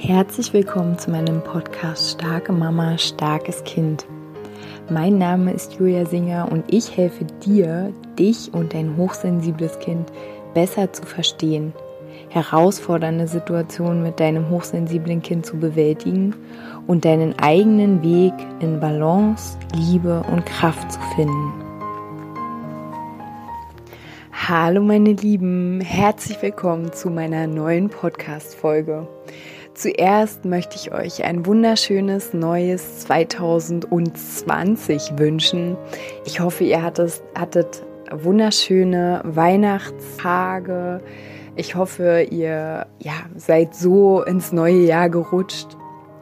Herzlich willkommen zu meinem Podcast Starke Mama, starkes Kind. Mein Name ist Julia Singer und ich helfe dir, dich und dein hochsensibles Kind besser zu verstehen, herausfordernde Situationen mit deinem hochsensiblen Kind zu bewältigen und deinen eigenen Weg in Balance, Liebe und Kraft zu finden. Hallo meine Lieben, herzlich willkommen zu meiner neuen Podcast-Folge. Zuerst möchte ich euch ein wunderschönes neues 2020 wünschen. Ich hoffe, ihr hattet, hattet wunderschöne Weihnachtstage. Ich hoffe, ihr ja, seid so ins neue Jahr gerutscht,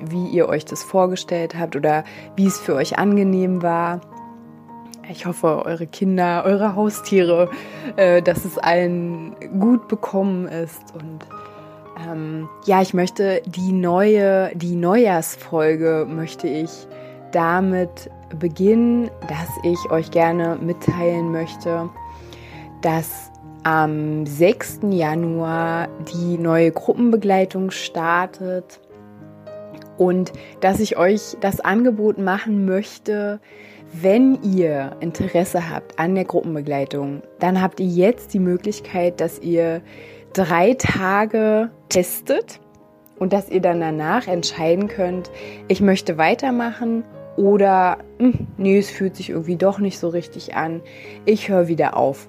wie ihr euch das vorgestellt habt oder wie es für euch angenehm war. Ich hoffe, eure Kinder, eure Haustiere, äh, dass es allen gut bekommen ist und ähm, ja, ich möchte die neue, die Neujahrsfolge möchte ich damit beginnen, dass ich euch gerne mitteilen möchte, dass am 6. Januar die neue Gruppenbegleitung startet und dass ich euch das Angebot machen möchte, wenn ihr Interesse habt an der Gruppenbegleitung, dann habt ihr jetzt die Möglichkeit, dass ihr drei Tage testet und dass ihr dann danach entscheiden könnt, ich möchte weitermachen oder hm, nee, es fühlt sich irgendwie doch nicht so richtig an, ich höre wieder auf.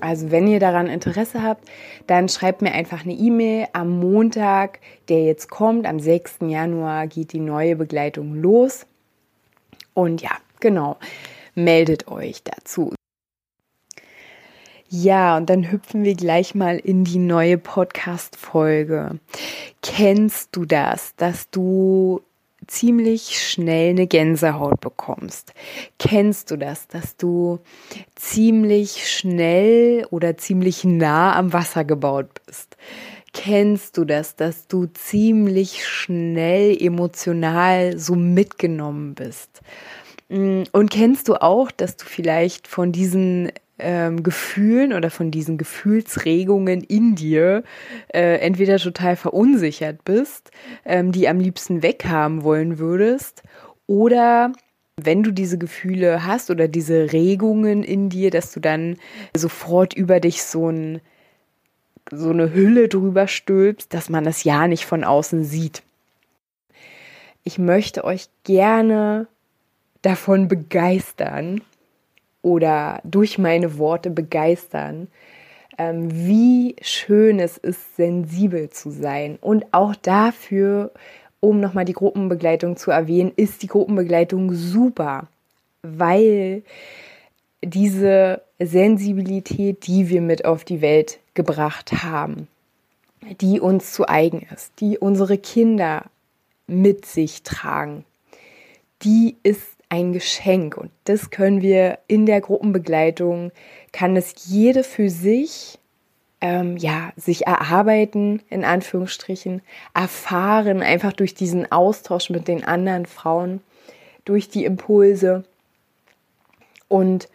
Also wenn ihr daran Interesse habt, dann schreibt mir einfach eine E-Mail am Montag, der jetzt kommt, am 6. Januar geht die neue Begleitung los. Und ja, genau, meldet euch dazu. Ja, und dann hüpfen wir gleich mal in die neue Podcast-Folge. Kennst du das, dass du ziemlich schnell eine Gänsehaut bekommst? Kennst du das, dass du ziemlich schnell oder ziemlich nah am Wasser gebaut bist? Kennst du das, dass du ziemlich schnell emotional so mitgenommen bist? Mm, und kennst du auch, dass du vielleicht von diesen ähm, Gefühlen oder von diesen Gefühlsregungen in dir äh, entweder total verunsichert bist, ähm, die am liebsten weghaben wollen würdest, oder wenn du diese Gefühle hast oder diese Regungen in dir, dass du dann sofort über dich so ein so eine Hülle drüber stülpst, dass man das ja nicht von außen sieht. Ich möchte euch gerne davon begeistern, oder durch meine Worte begeistern, ähm, wie schön es ist, sensibel zu sein. Und auch dafür, um nochmal die Gruppenbegleitung zu erwähnen, ist die Gruppenbegleitung super, weil diese Sensibilität, die wir mit auf die Welt gebracht haben, die uns zu eigen ist, die unsere Kinder mit sich tragen, die ist ein Geschenk und das können wir in der Gruppenbegleitung, kann es jede für sich ähm, ja, sich erarbeiten, in Anführungsstrichen, erfahren, einfach durch diesen Austausch mit den anderen Frauen, durch die Impulse. Und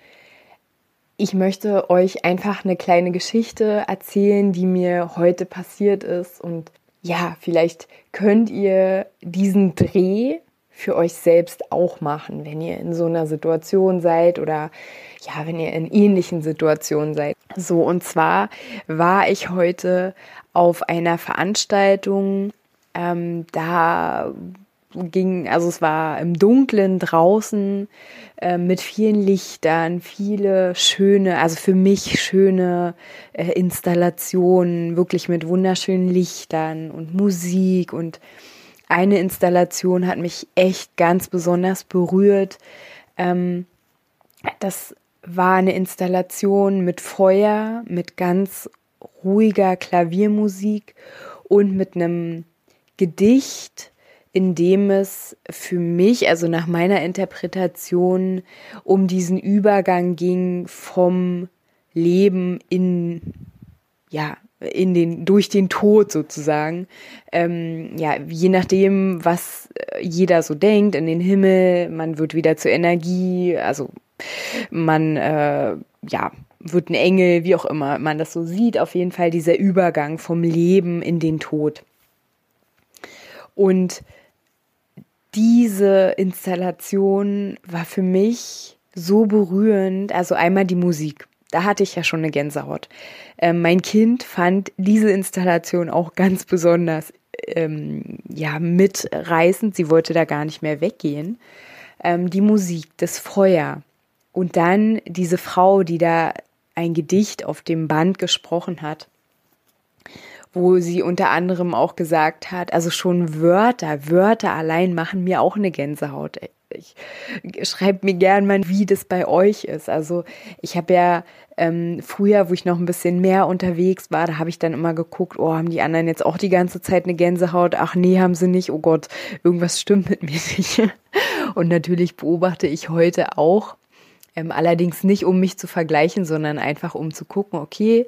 ich möchte euch einfach eine kleine Geschichte erzählen, die mir heute passiert ist. Und ja, vielleicht könnt ihr diesen Dreh für euch selbst auch machen, wenn ihr in so einer Situation seid oder ja, wenn ihr in ähnlichen Situationen seid. So, und zwar war ich heute auf einer Veranstaltung, ähm, da ging, also es war im Dunkeln draußen äh, mit vielen Lichtern, viele schöne, also für mich schöne äh, Installationen, wirklich mit wunderschönen Lichtern und Musik und eine Installation hat mich echt ganz besonders berührt. Ähm, das war eine Installation mit Feuer, mit ganz ruhiger Klaviermusik und mit einem Gedicht, in dem es für mich, also nach meiner Interpretation, um diesen Übergang ging vom Leben in ja, in den, durch den Tod sozusagen. Ähm, ja, je nachdem, was äh, jeder so denkt, in den Himmel, man wird wieder zur Energie, also man, äh, ja, wird ein Engel, wie auch immer man das so sieht, auf jeden Fall dieser Übergang vom Leben in den Tod. Und diese Installation war für mich so berührend. Also einmal die Musik. Da hatte ich ja schon eine Gänsehaut. Ähm, mein Kind fand diese Installation auch ganz besonders ähm, ja, mitreißend. Sie wollte da gar nicht mehr weggehen. Ähm, die Musik, das Feuer. Und dann diese Frau, die da ein Gedicht auf dem Band gesprochen hat wo sie unter anderem auch gesagt hat, also schon Wörter, Wörter allein machen mir auch eine Gänsehaut. Ich schreibt mir gern mal, wie das bei euch ist. Also ich habe ja ähm, früher, wo ich noch ein bisschen mehr unterwegs war, da habe ich dann immer geguckt, oh, haben die anderen jetzt auch die ganze Zeit eine Gänsehaut? Ach nee, haben sie nicht. Oh Gott, irgendwas stimmt mit mir nicht. Und natürlich beobachte ich heute auch, ähm, allerdings nicht, um mich zu vergleichen, sondern einfach um zu gucken, okay,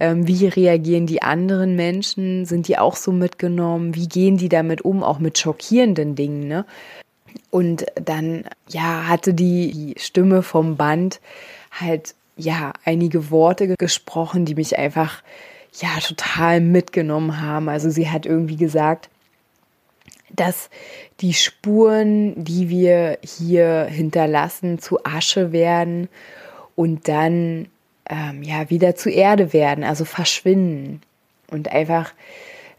ähm, wie reagieren die anderen Menschen? Sind die auch so mitgenommen? Wie gehen die damit um, auch mit schockierenden Dingen? Ne? Und dann, ja, hatte die, Stimme vom Band halt, ja, einige Worte gesprochen, die mich einfach, ja, total mitgenommen haben. Also sie hat irgendwie gesagt, dass die Spuren, die wir hier hinterlassen, zu Asche werden und dann ähm, ja wieder zu Erde werden, also verschwinden. Und einfach,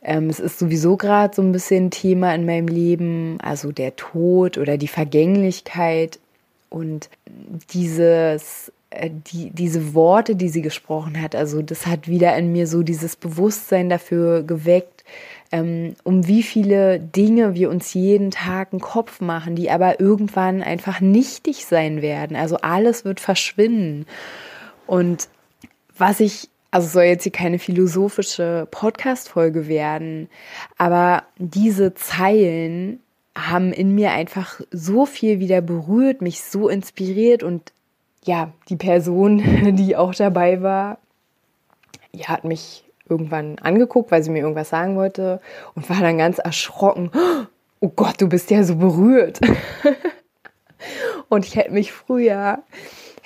ähm, es ist sowieso gerade so ein bisschen Thema in meinem Leben, also der Tod oder die Vergänglichkeit und dieses äh, die, diese Worte, die sie gesprochen hat, also das hat wieder in mir so dieses Bewusstsein dafür geweckt, ähm, um wie viele Dinge wir uns jeden Tag einen Kopf machen, die aber irgendwann einfach nichtig sein werden. Also alles wird verschwinden. Und was ich, also soll jetzt hier keine philosophische Podcast-Folge werden, aber diese Zeilen haben in mir einfach so viel wieder berührt, mich so inspiriert und ja, die Person, die auch dabei war, ja, hat mich irgendwann angeguckt, weil sie mir irgendwas sagen wollte und war dann ganz erschrocken. Oh Gott, du bist ja so berührt. und ich hätte mich früher,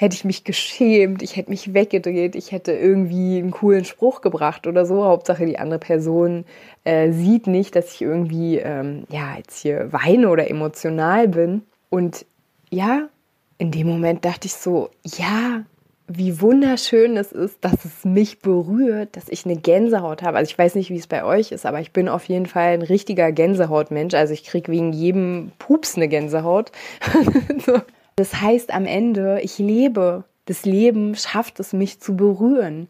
hätte ich mich geschämt, ich hätte mich weggedreht, ich hätte irgendwie einen coolen Spruch gebracht oder so. Hauptsache die andere Person äh, sieht nicht, dass ich irgendwie, ähm, ja, jetzt hier weine oder emotional bin. Und ja, in dem Moment dachte ich so, ja, wie wunderschön es ist, dass es mich berührt, dass ich eine Gänsehaut habe. Also ich weiß nicht, wie es bei euch ist, aber ich bin auf jeden Fall ein richtiger Gänsehautmensch. Also ich kriege wegen jedem Pups eine Gänsehaut. das heißt am Ende, ich lebe. Das Leben schafft es, mich zu berühren.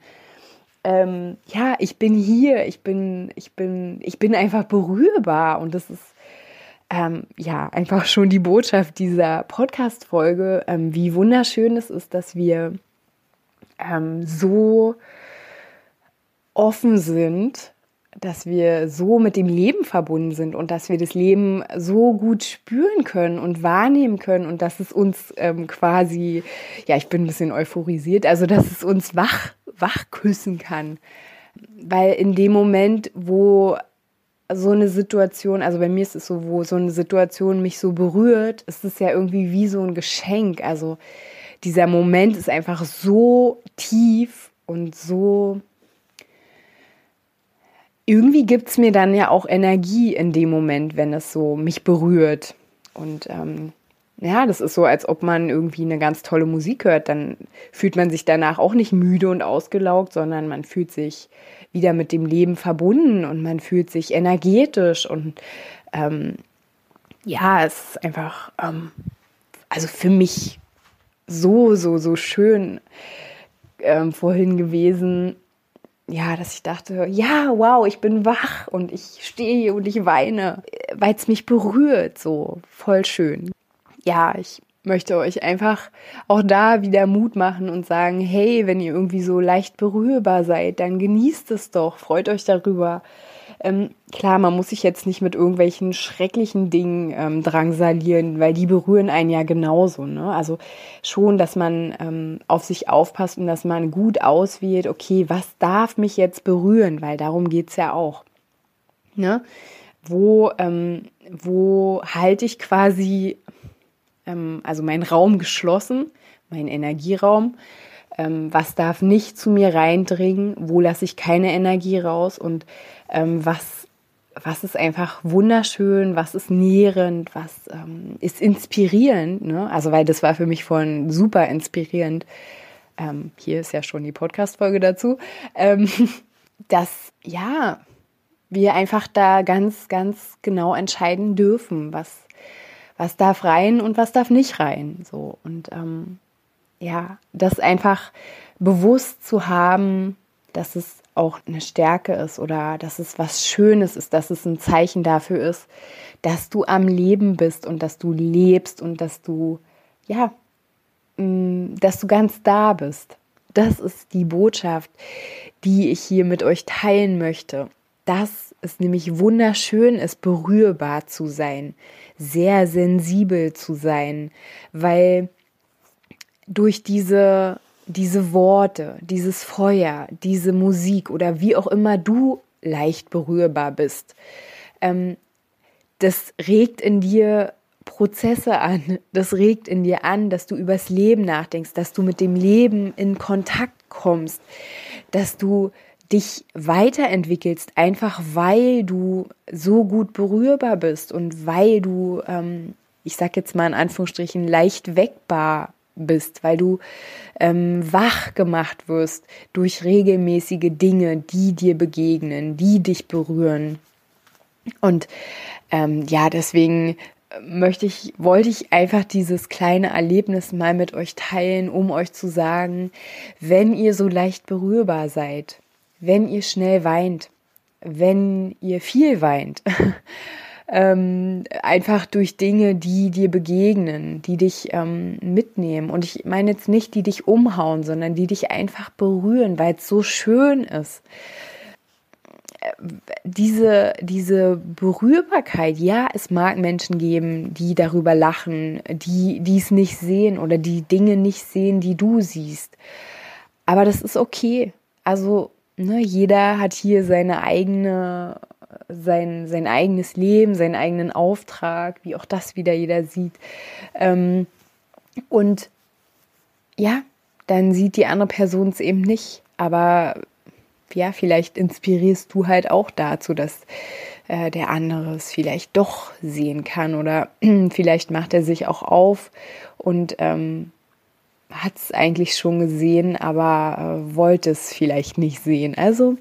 Ähm, ja, ich bin hier, ich bin, ich bin, ich bin einfach berührbar und das ist ähm, ja einfach schon die Botschaft dieser Podcast-Folge, ähm, wie wunderschön es ist, dass wir ähm, so offen sind, dass wir so mit dem Leben verbunden sind und dass wir das Leben so gut spüren können und wahrnehmen können und dass es uns ähm, quasi, ja, ich bin ein bisschen euphorisiert, also dass es uns wach, wach küssen kann. Weil in dem Moment, wo so eine Situation, also bei mir ist es so, wo so eine Situation mich so berührt, ist es ja irgendwie wie so ein Geschenk. Also dieser Moment ist einfach so tief und so. Irgendwie gibt es mir dann ja auch Energie in dem Moment, wenn es so mich berührt. Und ähm, ja, das ist so, als ob man irgendwie eine ganz tolle Musik hört. Dann fühlt man sich danach auch nicht müde und ausgelaugt, sondern man fühlt sich wieder mit dem Leben verbunden und man fühlt sich energetisch und ähm, ja, es ist einfach, ähm, also für mich so, so, so schön ähm, vorhin gewesen, ja, dass ich dachte, ja, wow, ich bin wach und ich stehe und ich weine, weil es mich berührt, so voll schön. Ja, ich möchte euch einfach auch da wieder Mut machen und sagen, hey, wenn ihr irgendwie so leicht berührbar seid, dann genießt es doch, freut euch darüber. Ähm, klar, man muss sich jetzt nicht mit irgendwelchen schrecklichen Dingen ähm, drangsalieren, weil die berühren einen ja genauso. Ne? Also schon, dass man ähm, auf sich aufpasst und dass man gut auswählt, okay, was darf mich jetzt berühren, weil darum geht's ja auch. Ne? Wo, ähm, wo halte ich quasi ähm, also mein Raum geschlossen, mein Energieraum. Ähm, was darf nicht zu mir reindringen? Wo lasse ich keine Energie raus? Und ähm, was was ist einfach wunderschön, was ist nährend, was ähm, ist inspirierend. Ne? Also, weil das war für mich vorhin super inspirierend. Ähm, hier ist ja schon die Podcast-Folge dazu. Ähm, dass, ja, wir einfach da ganz, ganz genau entscheiden dürfen, was, was darf rein und was darf nicht rein. So. Und ähm, ja, das einfach bewusst zu haben, dass es auch eine Stärke ist oder dass es was Schönes ist, dass es ein Zeichen dafür ist, dass du am Leben bist und dass du lebst und dass du, ja, mm, dass du ganz da bist. Das ist die Botschaft, die ich hier mit euch teilen möchte. Dass es nämlich wunderschön ist, berührbar zu sein, sehr sensibel zu sein, weil durch diese diese Worte, dieses Feuer, diese Musik oder wie auch immer du leicht berührbar bist, ähm, das regt in dir Prozesse an, das regt in dir an, dass du übers Leben nachdenkst, dass du mit dem Leben in Kontakt kommst, dass du dich weiterentwickelst, einfach weil du so gut berührbar bist und weil du, ähm, ich sag jetzt mal in Anführungsstrichen, leicht weckbar bist, weil du ähm, wach gemacht wirst durch regelmäßige Dinge, die dir begegnen, die dich berühren. Und ähm, ja, deswegen möchte ich, wollte ich einfach dieses kleine Erlebnis mal mit euch teilen, um euch zu sagen, wenn ihr so leicht berührbar seid, wenn ihr schnell weint, wenn ihr viel weint, ähm, einfach durch Dinge, die dir begegnen, die dich ähm, mitnehmen. Und ich meine jetzt nicht, die dich umhauen, sondern die dich einfach berühren, weil es so schön ist. Diese, diese Berührbarkeit, ja, es mag Menschen geben, die darüber lachen, die es nicht sehen oder die Dinge nicht sehen, die du siehst. Aber das ist okay. Also, ne, jeder hat hier seine eigene sein, sein eigenes Leben, seinen eigenen Auftrag, wie auch das wieder jeder sieht. Ähm, und ja, dann sieht die andere Person es eben nicht. Aber ja, vielleicht inspirierst du halt auch dazu, dass äh, der andere es vielleicht doch sehen kann oder vielleicht macht er sich auch auf und ähm, hat es eigentlich schon gesehen, aber äh, wollte es vielleicht nicht sehen. Also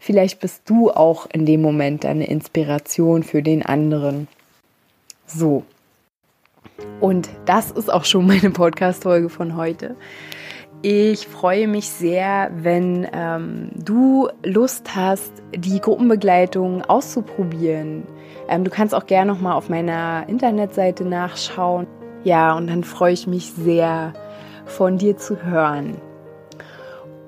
vielleicht bist du auch in dem Moment eine Inspiration für den anderen. So. Und das ist auch schon meine Podcast-Folge von heute. Ich freue mich sehr, wenn ähm, du Lust hast, die Gruppenbegleitung auszuprobieren. Ähm, du kannst auch gerne noch mal auf meiner Internetseite nachschauen. Ja, und dann freue ich mich sehr, von dir zu hören.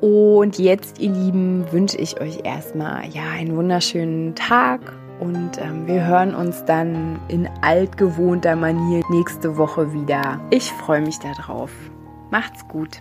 Und jetzt, ihr Lieben, wünsche ich euch erstmal ja einen wunderschönen Tag und ähm, wir hören uns dann in altgewohnter Manier nächste Woche wieder. Ich freue mich darauf. Macht's gut.